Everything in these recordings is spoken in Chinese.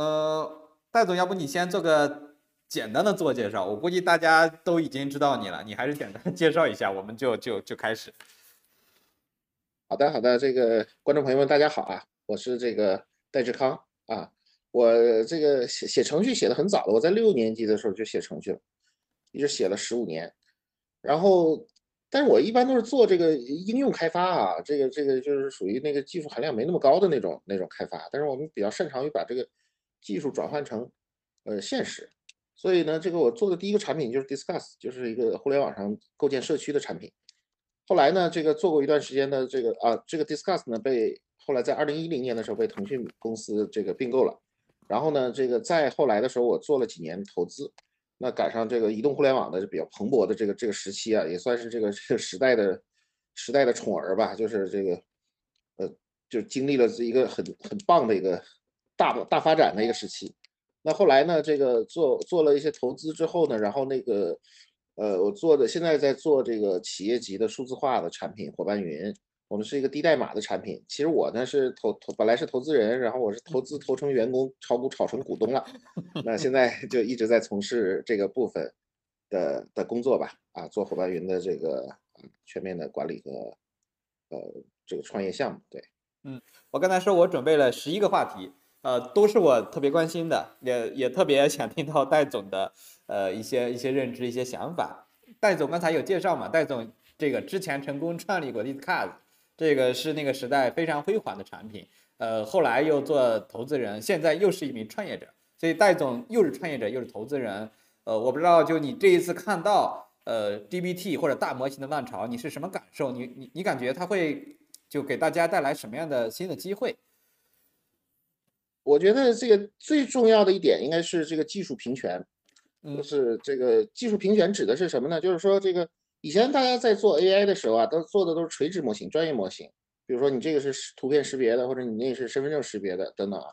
呃，戴总，要不你先做个简单的自我介绍？我估计大家都已经知道你了，你还是简单介绍一下，我们就就就开始。好的，好的，这个观众朋友们，大家好啊，我是这个戴志康啊，我这个写写程序写的很早了，我在六年级的时候就写程序了，一直写了十五年，然后。但是我一般都是做这个应用开发啊，这个这个就是属于那个技术含量没那么高的那种那种开发。但是我们比较擅长于把这个技术转换成呃现实，所以呢，这个我做的第一个产品就是 Discuss，就是一个互联网上构建社区的产品。后来呢，这个做过一段时间的这个啊，这个 Discuss 呢被后来在二零一零年的时候被腾讯公司这个并购了。然后呢，这个再后来的时候，我做了几年投资。那赶上这个移动互联网的比较蓬勃的这个这个时期啊，也算是这个这个时代的时代的宠儿吧，就是这个呃，就经历了一个很很棒的一个大大发展的一个时期。那后来呢，这个做做了一些投资之后呢，然后那个呃，我做的现在在做这个企业级的数字化的产品，伙伴云。我们是一个低代码的产品。其实我呢是投投，本来是投资人，然后我是投资投成员工，炒股炒成股东了。那现在 就一直在从事这个部分的的工作吧。啊，做伙伴云的这个全面的管理和呃这个创业项目。对，嗯，我刚才说我准备了十一个话题，呃，都是我特别关心的，也也特别想听到戴总的呃一些一些认知、一些想法。戴总刚才有介绍嘛？戴总这个之前成功创立过 Discus，。这个是那个时代非常辉煌的产品，呃，后来又做投资人，现在又是一名创业者，所以戴总又是创业者又是投资人，呃，我不知道就你这一次看到呃 GPT 或者大模型的浪潮，你是什么感受？你你你感觉它会就给大家带来什么样的新的机会？我觉得这个最重要的一点应该是这个技术平权，就是这个技术平权指的是什么呢？就是说这个。以前大家在做 AI 的时候啊，都做的都是垂直模型、专业模型。比如说你这个是图片识别的，或者你那是身份证识别的等等啊。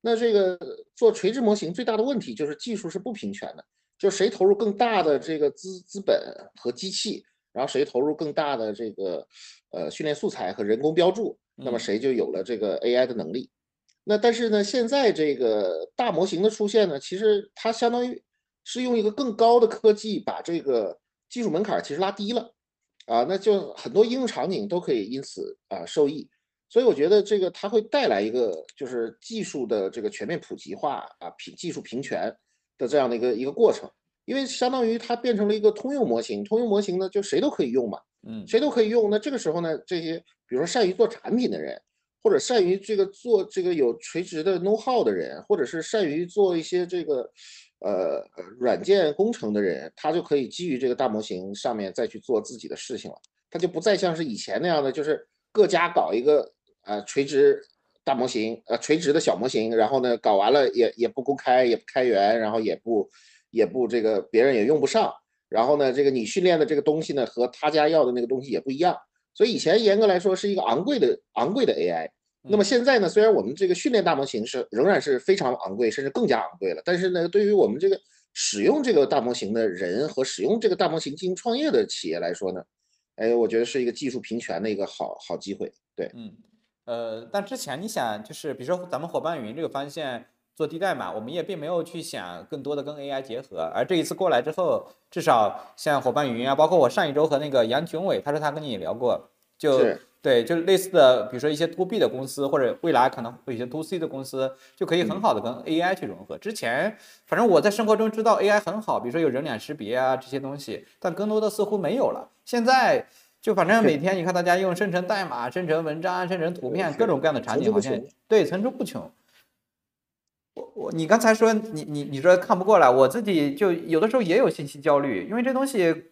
那这个做垂直模型最大的问题就是技术是不平权的，就谁投入更大的这个资资本和机器，然后谁投入更大的这个呃训练素材和人工标注，那么谁就有了这个 AI 的能力。那但是呢，现在这个大模型的出现呢，其实它相当于是用一个更高的科技把这个。技术门槛其实拉低了，啊，那就很多应用场景都可以因此啊受益，所以我觉得这个它会带来一个就是技术的这个全面普及化啊平技术平权的这样的一个一个过程，因为相当于它变成了一个通用模型，通用模型呢就谁都可以用嘛，嗯，谁都可以用，那这个时候呢，这些比如说善于做产品的人，或者善于这个做这个有垂直的 know how 的人，或者是善于做一些这个。呃，软件工程的人，他就可以基于这个大模型上面再去做自己的事情了。他就不再像是以前那样的，就是各家搞一个呃垂直大模型，呃垂直的小模型，然后呢搞完了也也不公开，也不开源，然后也不也不这个别人也用不上。然后呢，这个你训练的这个东西呢和他家要的那个东西也不一样。所以以前严格来说是一个昂贵的昂贵的 AI。那么现在呢？虽然我们这个训练大模型是仍然是非常昂贵，甚至更加昂贵了，但是呢，对于我们这个使用这个大模型的人和使用这个大模型进行创业的企业来说呢，哎，我觉得是一个技术平权的一个好好机会。对，嗯，呃，但之前你想，就是比如说咱们伙伴云这个方向做低代码，我们也并没有去想更多的跟 AI 结合，而这一次过来之后，至少像伙伴云啊，包括我上一周和那个杨炯伟，他说他跟你聊过，就。对，就类似的，比如说一些 to B 的公司，或者未来可能会一些 to C 的公司，就可以很好的跟 AI 去融合。之前，反正我在生活中知道 AI 很好，比如说有人脸识别啊这些东西，但更多的似乎没有了。现在就反正每天你看大家用生成代码、生成文章、生成图片，各种各样的场景好像对层出不穷。我我你刚才说你你你说看不过来，我自己就有的时候也有信息焦虑，因为这东西。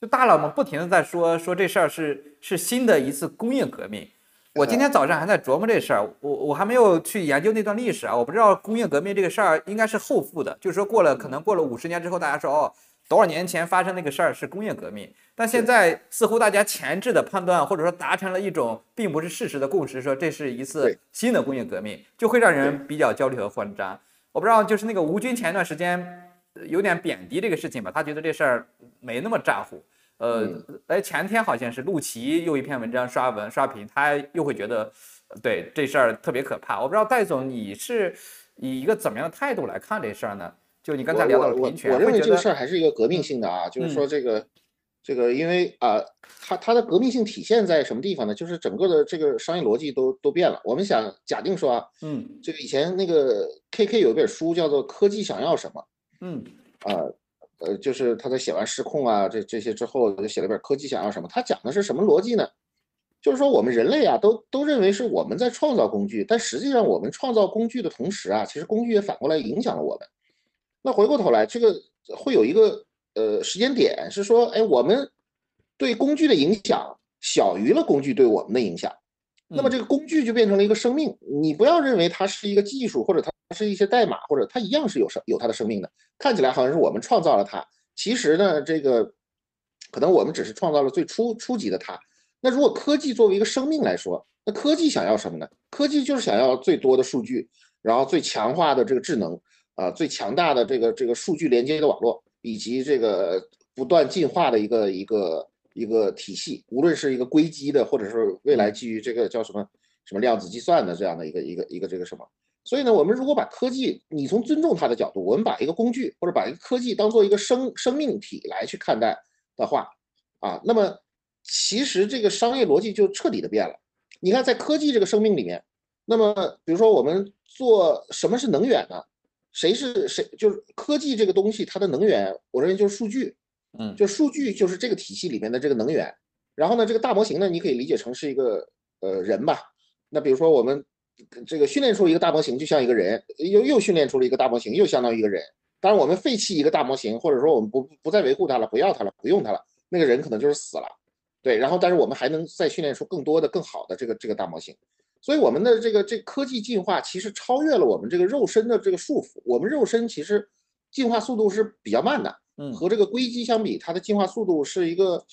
就大佬们不停的在说说这事儿是是新的一次工业革命，我今天早上还在琢磨这事儿，我我还没有去研究那段历史啊，我不知道工业革命这个事儿应该是后附的，就是说过了可能过了五十年之后，大家说哦多少年前发生那个事儿是工业革命，但现在似乎大家前置的判断或者说达成了一种并不是事实的共识，说这是一次新的工业革命，就会让人比较焦虑和慌张。我不知道就是那个吴军前一段时间有点贬低这个事情吧，他觉得这事儿没那么咋呼。呃，哎，前天好像是陆琪又一篇文章刷文刷屏，他又会觉得，对这事儿特别可怕。我不知道戴总你是以一个怎么样的态度来看这事儿呢？就你刚才聊到了平权，我认为这个事儿还是一个革命性的啊，就是说这个这个，因为啊，它它的革命性体现在什么地方呢？就是整个的这个商业逻辑都都变了。我们想假定说啊，嗯，这个以前那个 K K 有一本书叫做《科技想要什么》，嗯，啊，呃，就是他在写完《失控》啊这这些之后，就写了一本《科技想要什么》。他讲的是什么逻辑呢？就是说我们人类啊，都都认为是我们在创造工具，但实际上我们创造工具的同时啊，其实工具也反过来影响了我们。那回过头来，这个会有一个呃时间点是说，哎，我们对工具的影响小于了工具对我们的影响，那么这个工具就变成了一个生命。你不要认为它是一个技术，或者它是一些代码，或者它一样是有生有它的生命的。看起来好像是我们创造了它，其实呢，这个可能我们只是创造了最初初级的它。那如果科技作为一个生命来说，那科技想要什么呢？科技就是想要最多的数据，然后最强化的这个智能。啊，最强大的这个这个数据连接的网络，以及这个不断进化的一个一个一个体系，无论是一个硅基的，或者是未来基于这个叫什么什么量子计算的这样的一个一个一个这个什么，所以呢，我们如果把科技，你从尊重它的角度，我们把一个工具或者把一个科技当做一个生生命体来去看待的话，啊，那么其实这个商业逻辑就彻底的变了。你看，在科技这个生命里面，那么比如说我们做什么是能源呢？谁是谁？就是科技这个东西，它的能源，我认为就是数据，嗯，就数据就是这个体系里面的这个能源。然后呢，这个大模型呢，你可以理解成是一个呃人吧。那比如说我们这个训练出一个大模型，就像一个人，又又训练出了一个大模型，又相当于一个人。当然，我们废弃一个大模型，或者说我们不不再维护它了，不要它了，不用它了，那个人可能就是死了。对，然后但是我们还能再训练出更多的、更好的这个这个大模型。所以我们的这个这科技进化其实超越了我们这个肉身的这个束缚。我们肉身其实进化速度是比较慢的，嗯，和这个硅基相比，它的进化速度是一个，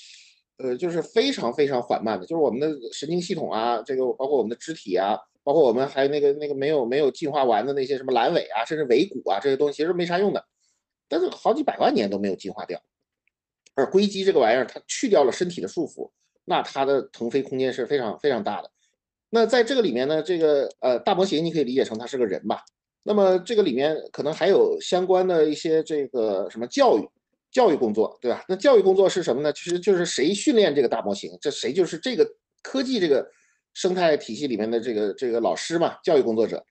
呃，就是非常非常缓慢的。就是我们的神经系统啊，这个包括我们的肢体啊，包括我们还有那个那个没有没有进化完的那些什么阑尾啊，甚至尾骨啊这些东西，其实没啥用的，但是好几百万年都没有进化掉。而硅基这个玩意儿，它去掉了身体的束缚，那它的腾飞空间是非常非常大的。那在这个里面呢，这个呃大模型你可以理解成它是个人吧。那么这个里面可能还有相关的一些这个什么教育教育工作，对吧？那教育工作是什么呢？其实就是谁训练这个大模型，这谁就是这个科技这个生态体系里面的这个这个老师嘛，教育工作者。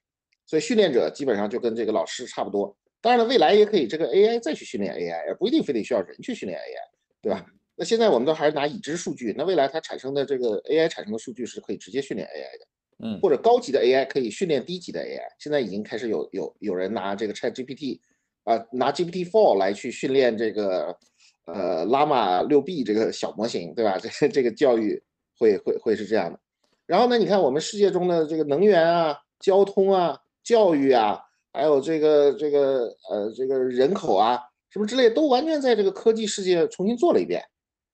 所以训练者基本上就跟这个老师差不多。当然了，未来也可以这个 AI 再去训练 AI，而不一定非得需要人去训练 AI，对吧？那现在我们都还是拿已知数据，那未来它产生的这个 AI 产生的数据是可以直接训练 AI 的，嗯，或者高级的 AI 可以训练低级的 AI。现在已经开始有有有人拿这个 ChatGPT，啊，拿 GPT-4 来去训练这个呃 Llama 六 B 这个小模型，对吧？这这个教育会会会是这样的。然后呢，你看我们世界中的这个能源啊、交通啊、教育啊，还有这个这个呃这个人口啊什么之类，都完全在这个科技世界重新做了一遍。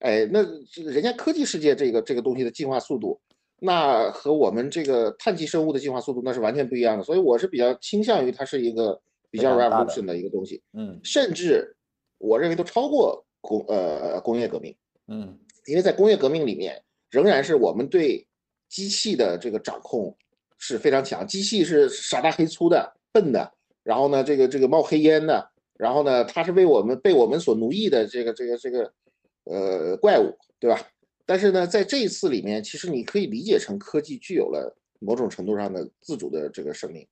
哎，那人家科技世界这个这个东西的进化速度，那和我们这个碳基生物的进化速度那是完全不一样的。所以我是比较倾向于它是一个比较 revolution 的一个东西，嗯，甚至我认为都超过工呃工业革命，嗯，因为在工业革命里面，仍然是我们对机器的这个掌控是非常强，机器是傻大黑粗的、笨的，然后呢，这个这个冒黑烟的，然后呢，它是为我们被我们所奴役的这个这个这个。呃，怪物，对吧？但是呢，在这一次里面，其实你可以理解成科技具有了某种程度上的自主的这个生命。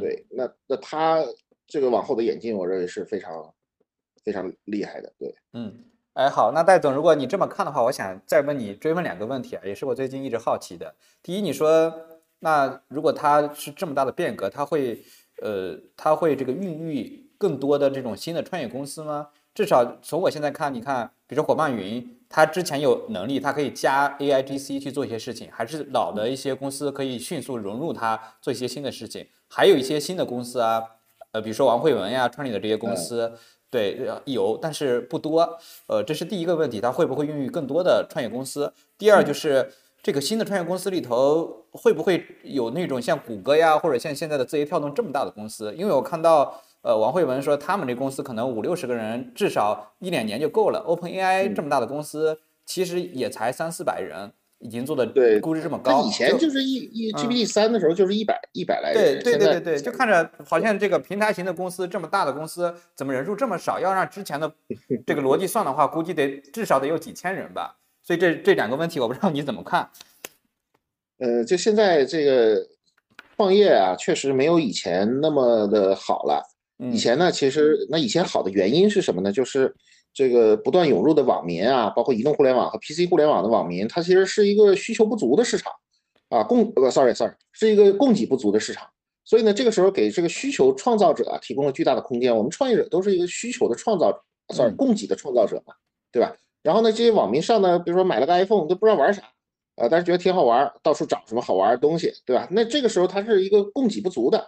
对，那那它这个往后的演进，我认为是非常非常厉害的。对，嗯，哎，好，那戴总，如果你这么看的话，我想再问你追问两个问题啊，也是我最近一直好奇的。第一，你说，那如果它是这么大的变革，它会呃，它会这个孕育更多的这种新的创业公司吗？至少从我现在看，你看，比如说伙伴云，它之前有能力，它可以加 AIGC 去做一些事情，还是老的一些公司可以迅速融入它做一些新的事情。还有一些新的公司啊，呃，比如说王慧文呀创立的这些公司，对，有，但是不多。呃，这是第一个问题，它会不会孕育更多的创业公司？第二就是这个新的创业公司里头会不会有那种像谷歌呀，或者像现在的字节跳动这么大的公司？因为我看到。呃，王慧文说，他们这公司可能五六十个人，至少一两年就够了。OpenAI 这么大的公司，其实也才三四百人。已经做的对估值这么高。以前就是一一 GPT 三的时候就是一百一百来人，对对对对对，就看着好像这个平台型的公司这么大的公司，怎么人数这么少？要让之前的 这个逻辑算的话，估计得至少得有几千人吧。所以这这两个问题，我不知道你怎么看。呃，就现在这个创业啊，确实没有以前那么的好了。以前呢，其实那以前好的原因是什么呢？就是这个不断涌入的网民啊，包括移动互联网和 PC 互联网的网民，它其实是一个需求不足的市场啊，供呃，sorry sorry，是一个供给不足的市场。所以呢，这个时候给这个需求创造者啊提供了巨大的空间。我们创业者都是一个需求的创造者，sorry，供给的创造者嘛，对吧？然后呢，这些网民上呢，比如说买了个 iPhone 都不知道玩啥。啊，但是觉得挺好玩，到处找什么好玩的东西，对吧？那这个时候它是一个供给不足的。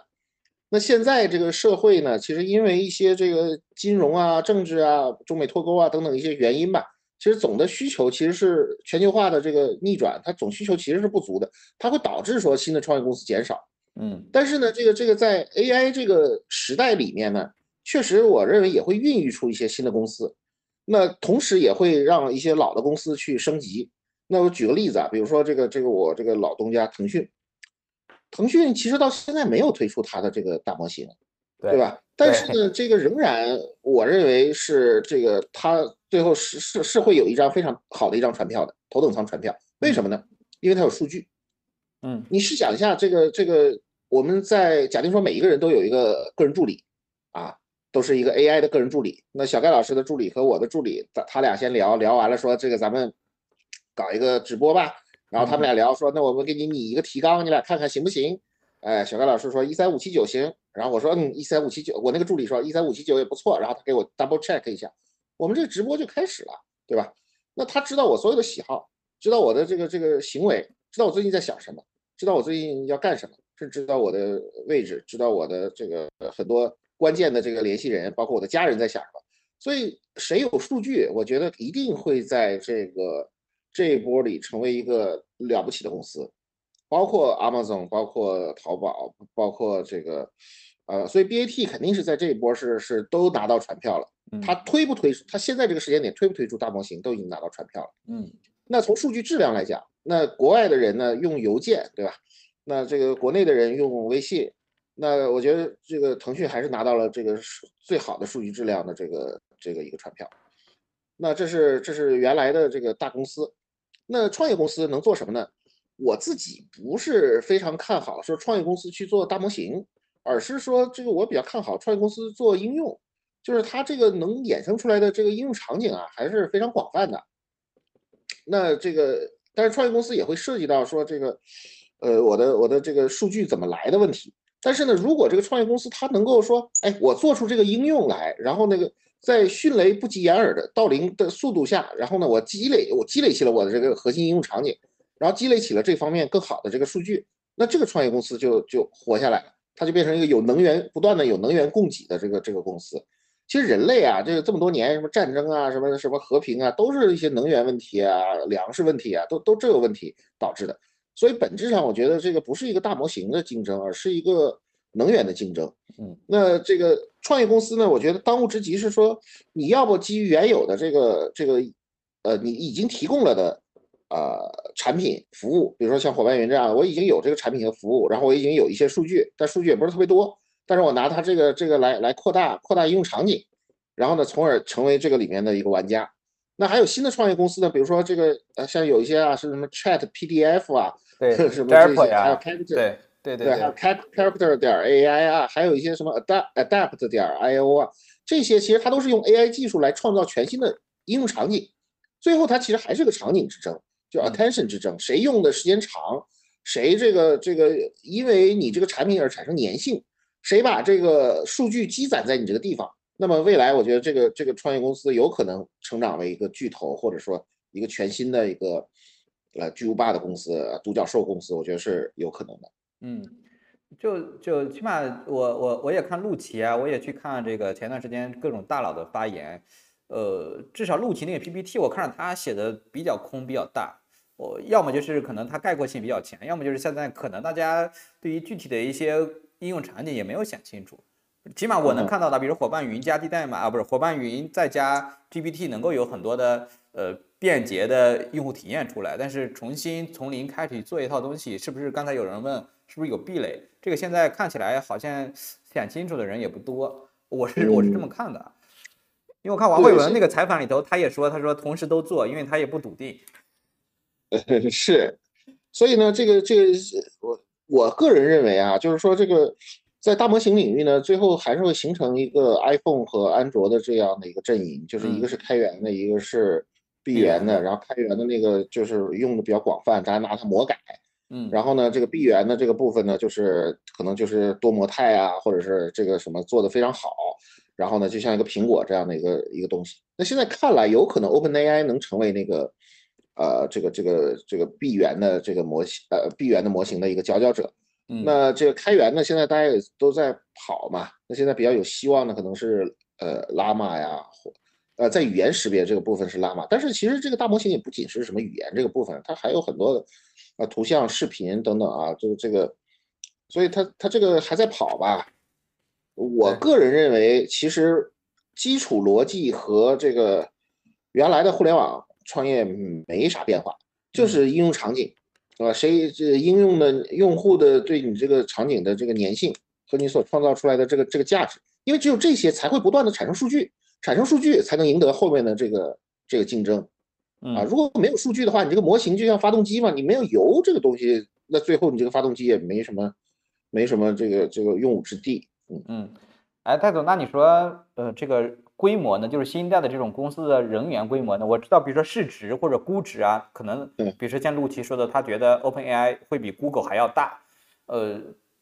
那现在这个社会呢，其实因为一些这个金融啊、政治啊、中美脱钩啊等等一些原因吧，其实总的需求其实是全球化的这个逆转，它总需求其实是不足的，它会导致说新的创业公司减少。嗯，但是呢，这个这个在 AI 这个时代里面呢，确实我认为也会孕育出一些新的公司，那同时也会让一些老的公司去升级。那我举个例子啊，比如说这个这个我这个老东家腾讯，腾讯其实到现在没有推出它的这个大模型，对吧？但是呢，这个仍然我认为是这个它最后是是是会有一张非常好的一张船票的头等舱船票。为什么呢？因为它有数据。嗯，你试想一下，这个这个我们在假定说每一个人都有一个个人助理啊，都是一个 AI 的个人助理。那小盖老师的助理和我的助理，他他俩先聊聊完了，说这个咱们。搞一个直播吧，然后他们俩聊说，那我们给你拟一个提纲，你俩看看行不行？哎，小盖老师说一三五七九行，然后我说嗯一三五七九，我那个助理说一三五七九也不错，然后他给我 double check 一下，我们这个直播就开始了，对吧？那他知道我所有的喜好，知道我的这个这个行为，知道我最近在想什么，知道我最近要干什么，甚至知道我的位置，知道我的这个很多关键的这个联系人，包括我的家人在想什么。所以谁有数据，我觉得一定会在这个。这一波里成为一个了不起的公司，包括 Amazon，包括淘宝，包括这个，呃，所以 BAT 肯定是在这一波是是都拿到船票了。他推不推？他现在这个时间点推不推出大模型都已经拿到船票了。嗯，那从数据质量来讲，那国外的人呢用邮件，对吧？那这个国内的人用微信，那我觉得这个腾讯还是拿到了这个最好的数据质量的这个这个一个船票。那这是这是原来的这个大公司。那创业公司能做什么呢？我自己不是非常看好说创业公司去做大模型，而是说这个我比较看好创业公司做应用，就是它这个能衍生出来的这个应用场景啊，还是非常广泛的。那这个，但是创业公司也会涉及到说这个，呃，我的我的这个数据怎么来的问题。但是呢，如果这个创业公司它能够说，哎，我做出这个应用来，然后那个。在迅雷不及掩耳的盗铃的速度下，然后呢，我积累，我积累起了我的这个核心应用场景，然后积累起了这方面更好的这个数据，那这个创业公司就就活下来了，它就变成一个有能源不断的有能源供给的这个这个公司。其实人类啊，这个这么多年，什么战争啊，什么什么和平啊，都是一些能源问题啊、粮食问题啊，都都这个问题导致的。所以本质上，我觉得这个不是一个大模型的竞争，而是一个。能源的竞争，嗯，那这个创业公司呢？我觉得当务之急是说，你要不基于原有的这个这个，呃，你已经提供了的呃产品服务，比如说像伙伴云这样，我已经有这个产品和服务，然后我已经有一些数据，但数据也不是特别多，但是我拿它这个这个来来扩大扩大应用场景，然后呢，从而成为这个里面的一个玩家。那还有新的创业公司呢？比如说这个呃，像有一些啊，是什么 Chat PDF 啊，对，什么这些，还有 c a p 对。对对，还有 character 点 AI 啊，还有一些什么 adapt adapt 点 IO 啊，这些其实它都是用 AI 技术来创造全新的应用场景。最后它其实还是个场景之争，就 attention 之争，谁用的时间长，谁这个这个因为你这个产品而产生粘性，谁把这个数据积攒在你这个地方，那么未来我觉得这个这个创业公司有可能成长为一个巨头，或者说一个全新的一个呃巨无霸的公司，独角兽公司，我觉得是有可能的。嗯，就就起码我我我也看陆琪啊，我也去看这个前段时间各种大佬的发言，呃，至少陆琪那个 PPT 我看着他写的比较空比较大，我要么就是可能他概括性比较强，要么就是现在可能大家对于具体的一些应用场景也没有想清楚。起码我能看到的，比如伙伴云加地代码啊，不是伙伴云再加 GPT，能够有很多的呃便捷的用户体验出来。但是重新从零开始做一套东西，是不是刚才有人问，是不是有壁垒？这个现在看起来好像想清楚的人也不多。我是我是这么看的，因为我看王慧文那个采访里头，他也说，他说同时都做，因为他也不笃定。是，所以呢，这个这个我我个人认为啊，就是说这个。在大模型领域呢，最后还是会形成一个 iPhone 和安卓的这样的一个阵营，就是一个是开源的，一个是闭源的。然后开源的那个就是用的比较广泛，大家拿它魔改。嗯。然后呢，这个闭源的这个部分呢，就是可能就是多模态啊，或者是这个什么做的非常好。然后呢，就像一个苹果这样的一个一个东西。那现在看来，有可能 OpenAI 能成为那个呃这个这个这个闭源的这个模型呃闭源的模型的一个佼佼者。那这个开源呢，现在大家也都在跑嘛。那现在比较有希望的可能是呃拉玛呀，或呃在语言识别这个部分是拉玛。但是其实这个大模型也不仅是什么语言这个部分，它还有很多的呃图像、视频等等啊，就是这个，所以它它这个还在跑吧。我个人认为，其实基础逻辑和这个原来的互联网创业没啥变化，就是应用场景。啊，谁这应用的用户的对你这个场景的这个粘性和你所创造出来的这个这个价值，因为只有这些才会不断的产生数据，产生数据才能赢得后面的这个这个竞争。啊，如果没有数据的话，你这个模型就像发动机嘛，你没有油这个东西，那最后你这个发动机也没什么没什么这个这个用武之地。嗯嗯，哎，戴总，那你说呃这个。规模呢，就是新一代的这种公司的人员规模呢，我知道，比如说市值或者估值啊，可能，比如说像陆琪说的，他觉得 OpenAI 会比 Google 还要大。呃，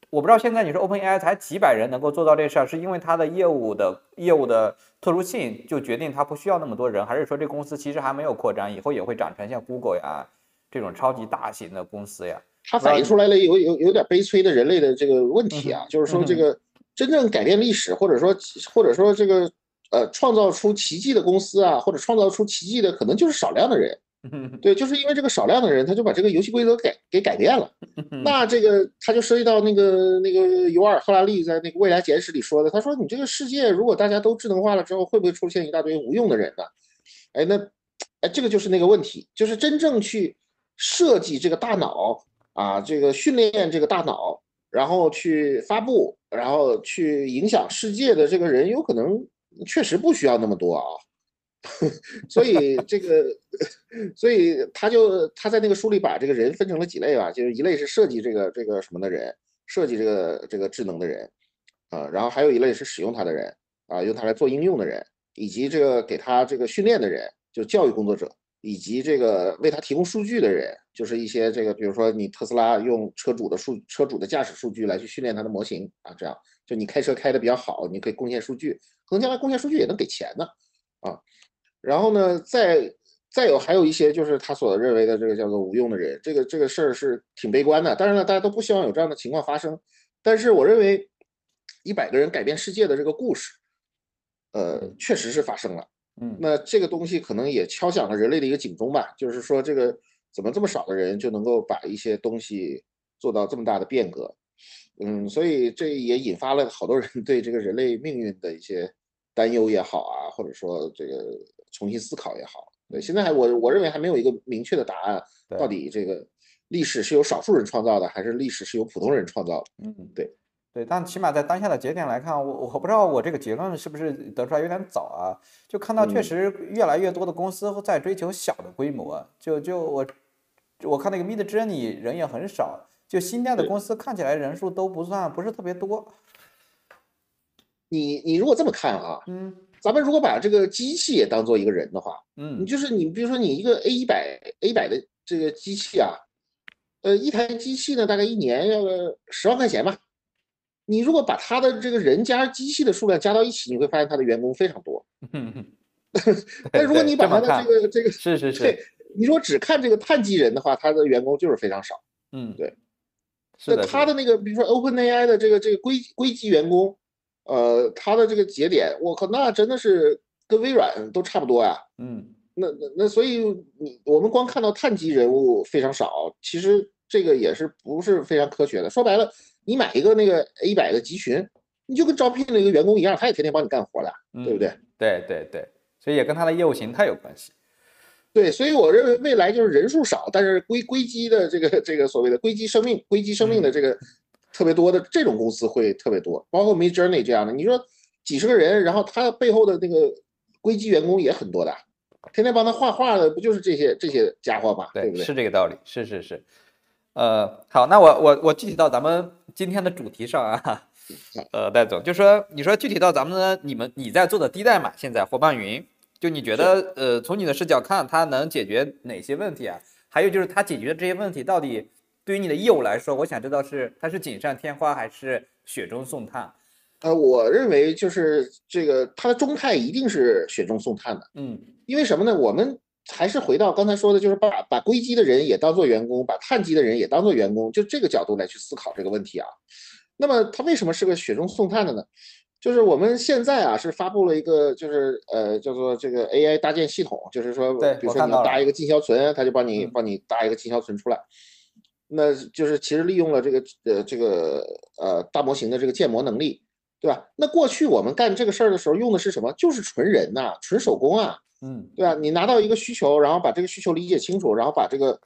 我不知道现在你说 OpenAI 才几百人能够做到这事儿，是因为它的业务的业务的特殊性就决定它不需要那么多人，还是说这公司其实还没有扩张，以后也会长成像 Google 呀这种超级大型的公司呀？它反映出来了有有有点悲催的人类的这个问题啊，就是说这个真正改变历史，或者说或者说这个。呃，创造出奇迹的公司啊，或者创造出奇迹的，可能就是少量的人。对，就是因为这个少量的人，他就把这个游戏规则改给改变了。那这个他就涉及到那个那个尤尔赫拉利在那个未来简史里说的，他说你这个世界如果大家都智能化了之后，会不会出现一大堆无用的人呢？哎，那哎，这个就是那个问题，就是真正去设计这个大脑啊，这个训练这个大脑，然后去发布，然后去影响世界的这个人，有可能。确实不需要那么多啊，所以这个，所以他就他在那个书里把这个人分成了几类吧，就是一类是设计这个这个什么的人，设计这个这个智能的人，啊，然后还有一类是使用它的人，啊，用它来做应用的人，以及这个给他这个训练的人，就教育工作者，以及这个为他提供数据的人，就是一些这个，比如说你特斯拉用车主的数车主的驾驶数据来去训练它的模型啊，这样就你开车开的比较好，你可以贡献数据。可能将来贡献数据也能给钱呢，啊，然后呢，再再有还有一些就是他所认为的这个叫做无用的人，这个这个事儿是挺悲观的。当然了，大家都不希望有这样的情况发生，但是我认为一百个人改变世界的这个故事，呃，确实是发生了。嗯，那这个东西可能也敲响了人类的一个警钟吧，就是说这个怎么这么少的人就能够把一些东西做到这么大的变革？嗯，所以这也引发了好多人对这个人类命运的一些。担忧也好啊，或者说这个重新思考也好，对，现在还我我认为还没有一个明确的答案，到底这个历史是由少数人创造的，还是历史是由普通人创造的？嗯，对，对，但起码在当下的节点来看，我我不知道我这个结论是不是得出来有点早啊？就看到确实越来越多的公司在追求小的规模，就就我我看那个 Mid Journey 人也很少，就新建的公司看起来人数都不算不是特别多。你你如果这么看啊，嗯，咱们如果把这个机器也当做一个人的话，嗯，你就是你比如说你一个 A 一百 A 一百的这个机器啊，呃，一台机器呢大概一年要个十万块钱吧。你如果把他的这个人加机器的数量加到一起，你会发现他的员工非常多。嗯 但如果你把他的这个这个是是是，你说只看这个碳基人的话，他的员工就是非常少。嗯，对。那他的那个比如说 OpenAI 的这个这个硅硅基员工。呃，他的这个节点，我靠，那真的是跟微软都差不多呀。嗯，那那那，所以你我们光看到碳基人物非常少，其实这个也是不是非常科学的。说白了，你买一个那个 A 百个集群，你就跟招聘了一个员工一样，他也天天帮你干活的，对不对？对对对，所以也跟他的业务形态有关系。对，所以我认为未来就是人数少，但是硅硅基的这个这个所谓的硅基生命、硅基生命的这个特别多的这种公司会特别多，包括 Mid Journey 这样的。你说几十个人，然后他背后的那个硅基员工也很多的，天天帮他画画的不就是这些这些家伙吗？对不对？是这个道理，是是是。呃，好，那我我我具体到咱们今天的主题上啊，呃，戴总就说，你说具体到咱们你们你在做的低代码，现在伙伴云。就你觉得，呃，从你的视角看，它能解决哪些问题啊？还有就是它解决的这些问题，到底对于你的业务来说，我想知道是它是锦上添花还是雪中送炭？呃，我认为就是这个它的中态一定是雪中送炭的。嗯，因为什么呢？我们还是回到刚才说的，就是把把硅基的人也当做员工，把碳基的人也当做员工，就这个角度来去思考这个问题啊。那么它为什么是个雪中送炭的呢？就是我们现在啊，是发布了一个，就是呃，叫做这个 AI 搭建系统，就是说，比如说你要搭一个进销存，它就帮你帮你搭一个进销存出来。那就是其实利用了这个呃这个呃大模型的这个建模能力，对吧？那过去我们干这个事儿的时候用的是什么？就是纯人呐，纯手工啊，嗯，对吧？你拿到一个需求，然后把这个需求理解清楚，然后把这个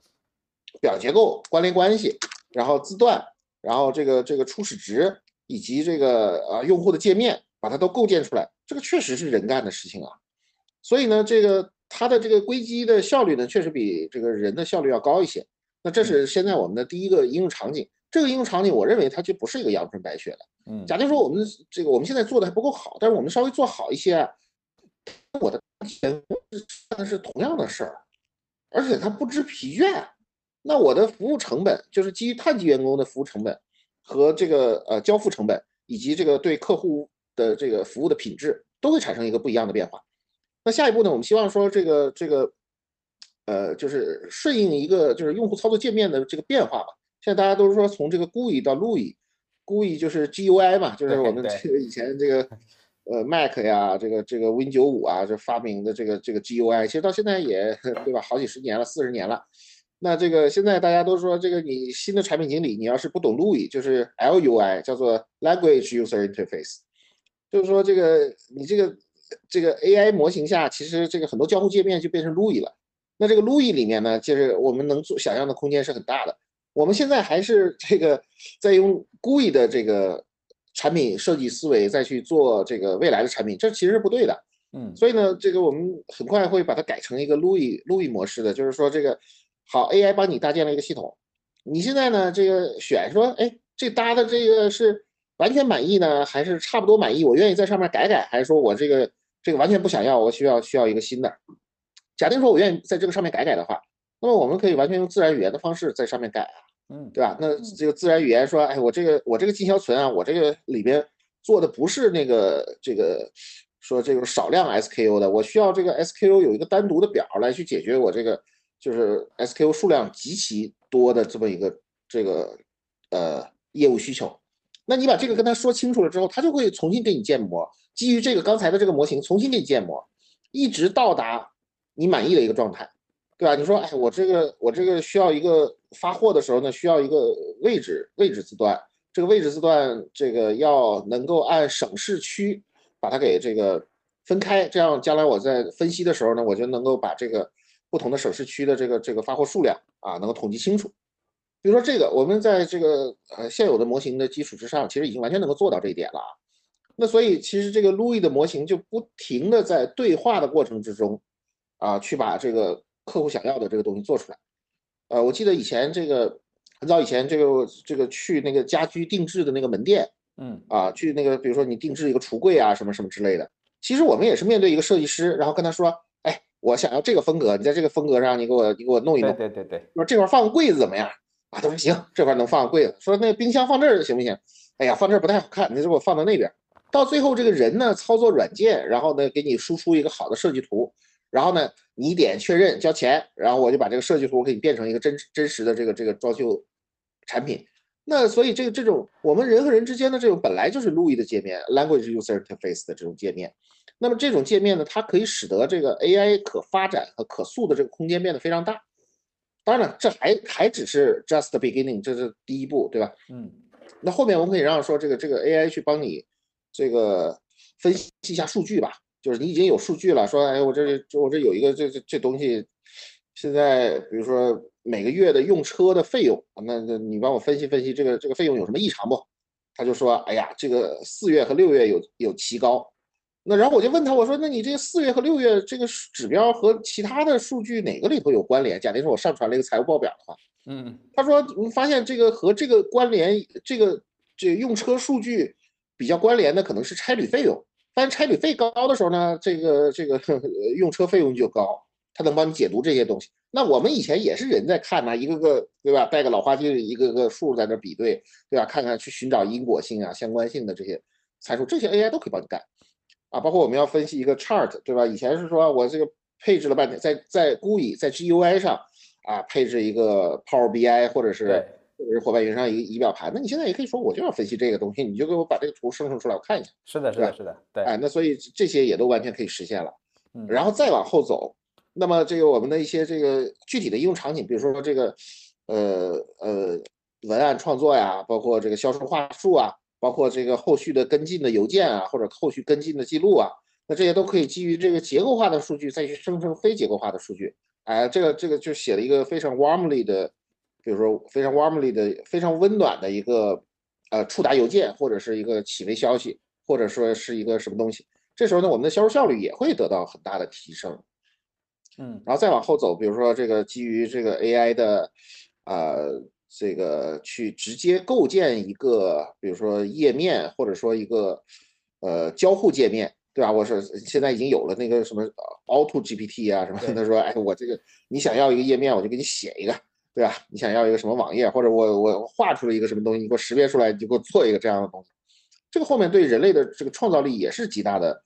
表结构、关联关系，然后字段，然后这个这个初始值。以及这个呃用户的界面，把它都构建出来，这个确实是人干的事情啊。所以呢，这个它的这个硅基的效率呢，确实比这个人的效率要高一些。那这是现在我们的第一个应用场景。这个应用场景，我认为它就不是一个阳春白雪的。嗯，假定说我们这个我们现在做的还不够好，但是我们稍微做好一些，我的干的是同样的事儿，而且他不知疲倦。那我的服务成本就是基于碳基员工的服务成本。和这个呃交付成本以及这个对客户的这个服务的品质都会产生一个不一样的变化。那下一步呢？我们希望说这个这个呃就是顺应一个就是用户操作界面的这个变化吧。现在大家都是说从这个 GUI 到 LUI，GUI 就是 GUI 嘛，就是我们这个以前这个呃 Mac 呀，这个这个 Win 九五啊，这发明的这个这个 GUI，其实到现在也对吧？好几十年了，四十年了。那这个现在大家都说，这个你新的产品经理，你要是不懂 LUI，就是 LUI，叫做 Language User Interface，就是说这个你这个这个 AI 模型下，其实这个很多交互界面就变成 LUI 了。那这个 LUI 里面呢，就是我们能做想象的空间是很大的。我们现在还是这个在用 GUI 的这个产品设计思维再去做这个未来的产品，这其实是不对的。嗯，所以呢，这个我们很快会把它改成一个 LUI LUI 模式的，就是说这个。好，AI 帮你搭建了一个系统，你现在呢？这个选说，哎，这搭的这个是完全满意呢，还是差不多满意？我愿意在上面改改，还是说我这个这个完全不想要？我需要需要一个新的。假定说我愿意在这个上面改改的话，那么我们可以完全用自然语言的方式在上面改啊，嗯，对吧？那这个自然语言说，哎，我这个我这个进销存啊，我这个里边做的不是那个这个说这种少量 SKU 的，我需要这个 SKU 有一个单独的表来去解决我这个。就是 SKU 数量极其多的这么一个这个呃业务需求，那你把这个跟他说清楚了之后，他就会重新给你建模，基于这个刚才的这个模型重新给你建模，一直到达你满意的一个状态，对吧？你说，哎，我这个我这个需要一个发货的时候呢，需要一个位置位置字段，这个位置字段这个要能够按省市区把它给这个分开，这样将来我在分析的时候呢，我就能够把这个。不同的省市区的这个这个发货数量啊，能够统计清楚。比如说这个，我们在这个呃现有的模型的基础之上，其实已经完全能够做到这一点了。那所以其实这个 Louis 的模型就不停的在对话的过程之中啊，去把这个客户想要的这个东西做出来。呃，我记得以前这个很早以前这个这个去那个家居定制的那个门店，嗯啊，去那个比如说你定制一个橱柜啊什么什么之类的，其实我们也是面对一个设计师，然后跟他说。哎我想要这个风格，你在这个风格上，你给我你给我弄一弄。对对对说这块放个柜子怎么样？啊，他说行，这块能放个柜子。说那冰箱放这儿行不行？哎呀，放这儿不太好看，你给我放到那边。到最后这个人呢，操作软件，然后呢给你输出一个好的设计图，然后呢你点确认交钱，然后我就把这个设计图给你变成一个真真实的这个这个装修产品。那所以这个这种我们人和人之间的这种本来就是 Louis 的界面，Language User Interface 的这种界面。那么这种界面呢，它可以使得这个 AI 可发展和可塑的这个空间变得非常大。当然了，这还还只是 just beginning，这是第一步，对吧？嗯。那后面我们可以让说这个这个 AI 去帮你这个分析一下数据吧。就是你已经有数据了，说哎，我这我这有一个这这这东西，现在比如说每个月的用车的费用，那那你帮我分析分析这个这个费用有什么异常不？他就说，哎呀，这个四月和六月有有提高。那然后我就问他，我说那你这个四月和六月这个指标和其他的数据哪个里头有关联？假定说我上传了一个财务报表的话，嗯，他说你发现这个和这个关联，这个这个用车数据比较关联的可能是差旅费用。发现差旅费高的时候呢，这个这个用车费用就高，它能帮你解读这些东西。那我们以前也是人在看呐，一个个对吧？带个老花镜，一个个数在那比对，对吧？看看去寻找因果性啊、相关性的这些参数，这些 AI 都可以帮你干啊。包括我们要分析一个 chart，对吧？以前是说我这个配置了半天，在在 GUI 在 GUI 上啊配置一个 Power BI 或者是。或者是伙伴云上一个仪表盘，那你现在也可以说，我就要分析这个东西，你就给我把这个图生成出来，我看一下。是的，是的，是的，对。哎，那所以这些也都完全可以实现了。嗯然后再往后走，那么这个我们的一些这个具体的应用场景，比如说这个呃呃文案创作呀，包括这个销售话术啊，包括这个后续的跟进的邮件啊，或者后续跟进的记录啊，那这些都可以基于这个结构化的数据再去生成非结构化的数据。哎，这个这个就写了一个非常 warmly 的。比如说非常 warmly 的、非常温暖的一个呃触达邮件，或者是一个企微消息，或者说是一个什么东西，这时候呢，我们的销售效率也会得到很大的提升。嗯，然后再往后走，比如说这个基于这个 AI 的呃这个去直接构建一个，比如说页面，或者说一个呃交互界面，对吧？我是现在已经有了那个什么 Auto GPT 啊什么，他说哎，我这个你想要一个页面，我就给你写一个。对吧？你想要一个什么网页，或者我我画出了一个什么东西，你给我识别出来，你就给我做一个这样的东西。这个后面对人类的这个创造力也是极大的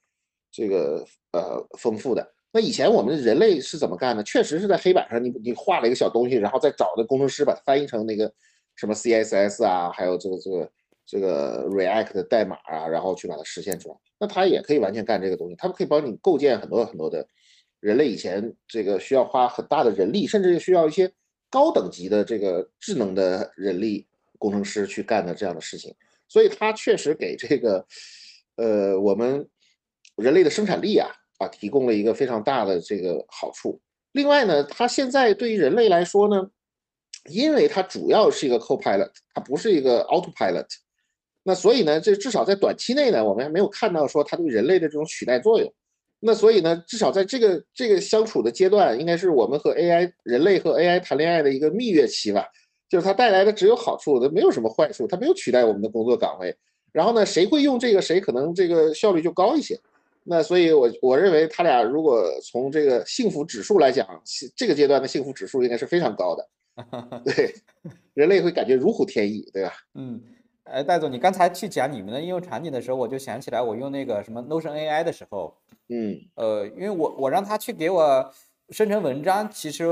这个呃丰富的。那以前我们人类是怎么干的？确实是在黑板上你你画了一个小东西，然后再找的工程师把它翻译成那个什么 CSS 啊，还有这个这个这个 React 的代码啊，然后去把它实现出来。那它也可以完全干这个东西，它可以帮你构建很多很多的人类以前这个需要花很大的人力，甚至需要一些。高等级的这个智能的人力工程师去干的这样的事情，所以它确实给这个呃我们人类的生产力啊啊提供了一个非常大的这个好处。另外呢，它现在对于人类来说呢，因为它主要是一个 co-pilot，它不是一个 autopilot，那所以呢，这至少在短期内呢，我们还没有看到说它对人类的这种取代作用。那所以呢，至少在这个这个相处的阶段，应该是我们和 AI 人类和 AI 谈恋爱的一个蜜月期吧。就是它带来的只有好处，它没有什么坏处，它没有取代我们的工作岗位。然后呢，谁会用这个，谁可能这个效率就高一些。那所以，我我认为他俩如果从这个幸福指数来讲，这个阶段的幸福指数应该是非常高的。对，人类会感觉如虎添翼，对吧？嗯。哎，戴总，你刚才去讲你们的应用场景的时候，我就想起来，我用那个什么 Notion AI 的时候，嗯，呃，因为我我让他去给我生成文章，其实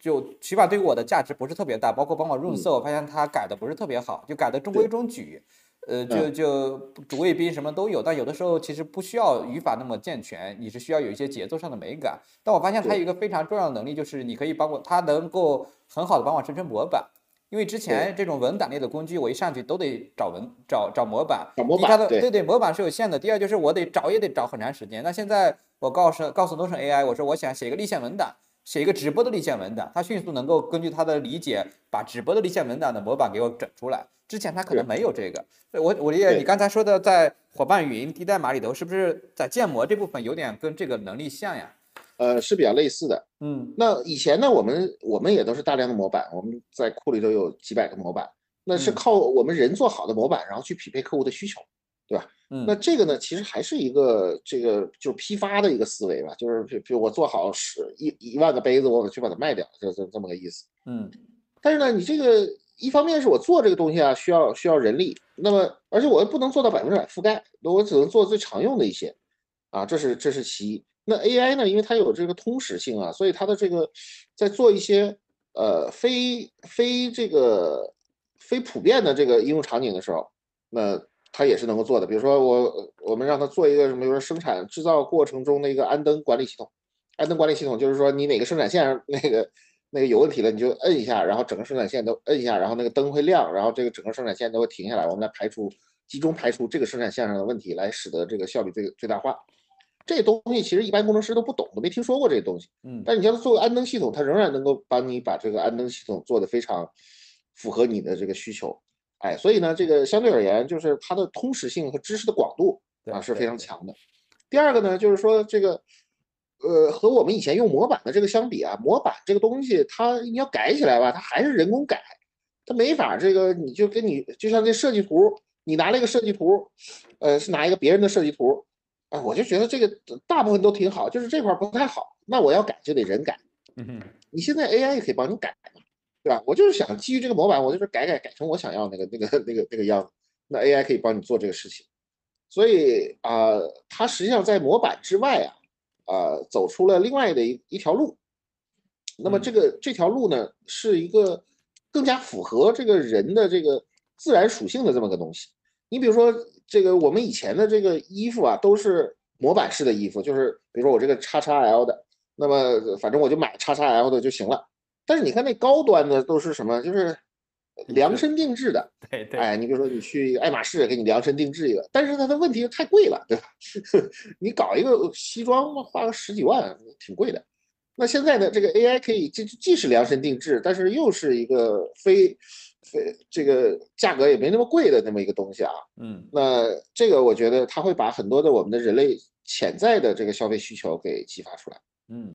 就起码对于我的价值不是特别大，包括帮我润色，我发现他改的不是特别好，就改的中规中矩，呃，就就主谓宾什么都有，但有的时候其实不需要语法那么健全，你是需要有一些节奏上的美感。但我发现它有一个非常重要的能力，就是你可以帮我，它能够很好的帮我生成模板。因为之前这种文档类的工具，我一上去都得找文找找模板，找模板，对对，模板是有限的。第二就是我得找也得找很长时间。那现在我告诉告诉 Notion AI，我说我想写一个立线文档，写一个直播的立线文档，它迅速能够根据它的理解，把直播的立线文档的模板给我整出来。之前它可能没有这个。我我理解你刚才说的，在伙伴语音低代码里头，是不是在建模这部分有点跟这个能力像呀？呃，是比较类似的，嗯，那以前呢，我们我们也都是大量的模板，我们在库里头有几百个模板，那是靠我们人做好的模板，然后去匹配客户的需求，对吧？嗯，那这个呢，其实还是一个这个就是批发的一个思维吧，就是比比如我做好十一一万个杯子，我去把它卖掉，就这这么个意思，嗯，但是呢，你这个一方面是我做这个东西啊，需要需要人力，那么而且我又不能做到百分之百覆盖，那我只能做最常用的一些，啊，这是这是其一。那 AI 呢？因为它有这个通识性啊，所以它的这个在做一些呃非非这个非普遍的这个应用场景的时候，那它也是能够做的。比如说我我们让它做一个什么，比如说生产制造过程中的一个安灯管理系统。安灯管理系统就是说你哪个生产线那个那个有问题了，你就摁一下，然后整个生产线都摁一下，然后那个灯会亮，然后这个整个生产线都会停下来，我们来排除集中排除这个生产线上的问题，来使得这个效率最最大化。这东西其实一般工程师都不懂，都没听说过这东西。嗯，但你叫它做个安灯系统，它仍然能够帮你把这个安灯系统做得非常符合你的这个需求。哎，所以呢，这个相对而言，就是它的通识性和知识的广度啊是非常强的。第二个呢，就是说这个，呃，和我们以前用模板的这个相比啊，模板这个东西，它你要改起来吧，它还是人工改，它没法这个，你就跟你就像这设计图，你拿了一个设计图，呃，是拿一个别人的设计图。啊，我就觉得这个大部分都挺好，就是这块不太好，那我要改就得人改。嗯哼，你现在 AI 也可以帮你改嘛，对吧？我就是想基于这个模板，我就是改改改成我想要那个那个那个那个样子，那 AI 可以帮你做这个事情。所以啊，它实际上在模板之外啊，呃，走出了另外的一一条路。那么这个这条路呢，是一个更加符合这个人的这个自然属性的这么个东西。你比如说，这个我们以前的这个衣服啊，都是模板式的衣服，就是比如说我这个叉叉 L 的，那么反正我就买叉叉 L 的就行了。但是你看那高端的都是什么？就是量身定制的。对对。哎，你比如说你去爱马仕给你量身定制一个，但是它的问题太贵了，对吧？你搞一个西装花个十几万，挺贵的。那现在呢，这个 AI 可以既既是量身定制，但是又是一个非。非这个价格也没那么贵的那么一个东西啊，嗯，那这个我觉得它会把很多的我们的人类潜在的这个消费需求给激发出来，嗯。